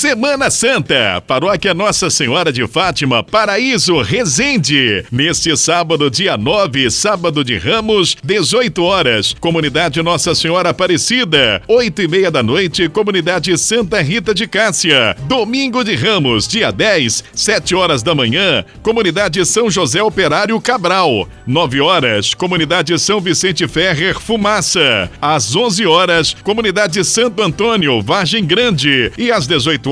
Semana Santa, Paróquia Nossa Senhora de Fátima, Paraíso, Resende. Neste sábado, dia 9, sábado de Ramos, 18 horas. Comunidade Nossa Senhora Aparecida, 8 e meia da noite, Comunidade Santa Rita de Cássia. Domingo de Ramos, dia 10, 7 horas da manhã, Comunidade São José Operário Cabral. 9 horas, Comunidade São Vicente Ferrer Fumaça. Às 11 horas, Comunidade Santo Antônio, Vargem Grande. E às 18 horas,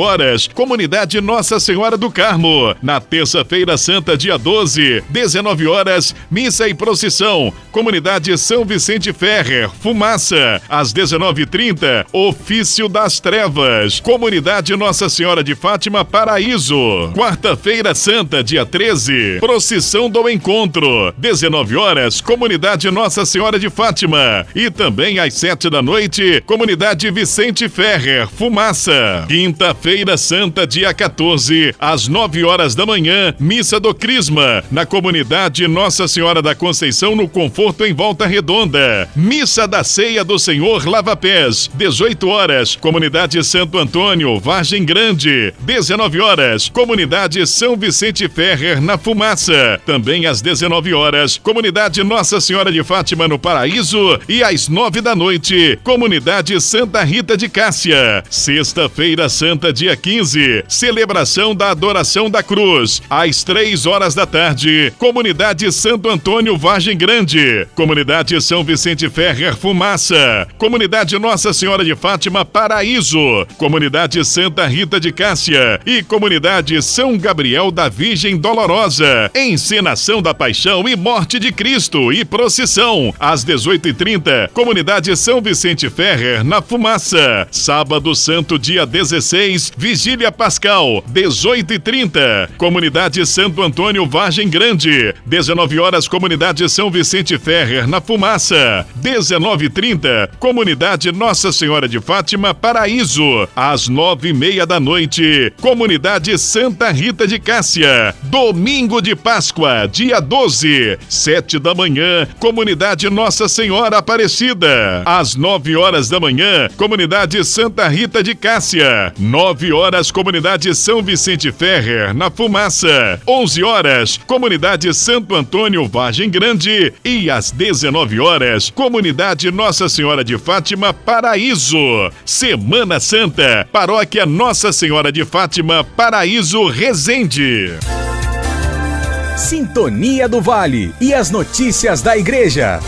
Comunidade Nossa Senhora do Carmo. Na terça-feira santa, dia 12, 19 horas, missa e procissão. Comunidade São Vicente Ferrer, Fumaça. Às 19h30, Ofício das Trevas. Comunidade Nossa Senhora de Fátima, Paraíso. Quarta-feira santa, dia 13, procissão do encontro. 19 horas, Comunidade Nossa Senhora de Fátima. E também às 7 da noite, Comunidade Vicente Ferrer, Fumaça. Quinta-feira, Feira Santa, dia 14, às 9 horas da manhã, missa do Crisma, na comunidade Nossa Senhora da Conceição, no Conforto em Volta Redonda. Missa da Ceia do Senhor Lava Pés, 18 horas, comunidade Santo Antônio, Vargem Grande. 19 horas, comunidade São Vicente Ferrer, na Fumaça. Também às 19 horas, comunidade Nossa Senhora de Fátima, no Paraíso. E às 9 da noite, comunidade Santa Rita de Cássia. Sexta-feira Santa, dia 15, celebração da adoração da cruz, às três horas da tarde, comunidade Santo Antônio Vargem Grande, comunidade São Vicente Ferrer Fumaça, comunidade Nossa Senhora de Fátima Paraíso, comunidade Santa Rita de Cássia. E comunidade São Gabriel da Virgem Dolorosa, encenação da paixão e morte de Cristo e procissão, às 18h30, comunidade São Vicente Ferrer na Fumaça, sábado santo dia 16, Vigília Pascal, 18 e 30. Comunidade Santo Antônio Vargem Grande, 19 horas, Comunidade São Vicente Ferrer, na Fumaça. 19 e 30. Comunidade Nossa Senhora de Fátima, Paraíso, às 9 e meia da noite. Comunidade Santa Rita de Cássia, domingo de Páscoa, dia 12, 7 da manhã. Comunidade Nossa Senhora Aparecida, às 9 horas da manhã. Comunidade Santa Rita de Cássia, 9 9 horas, Comunidade São Vicente Ferrer, na Fumaça. 11 horas, Comunidade Santo Antônio Vargem Grande. E às 19 horas, Comunidade Nossa Senhora de Fátima, Paraíso. Semana Santa, Paróquia Nossa Senhora de Fátima, Paraíso Resende. Sintonia do Vale e as notícias da Igreja.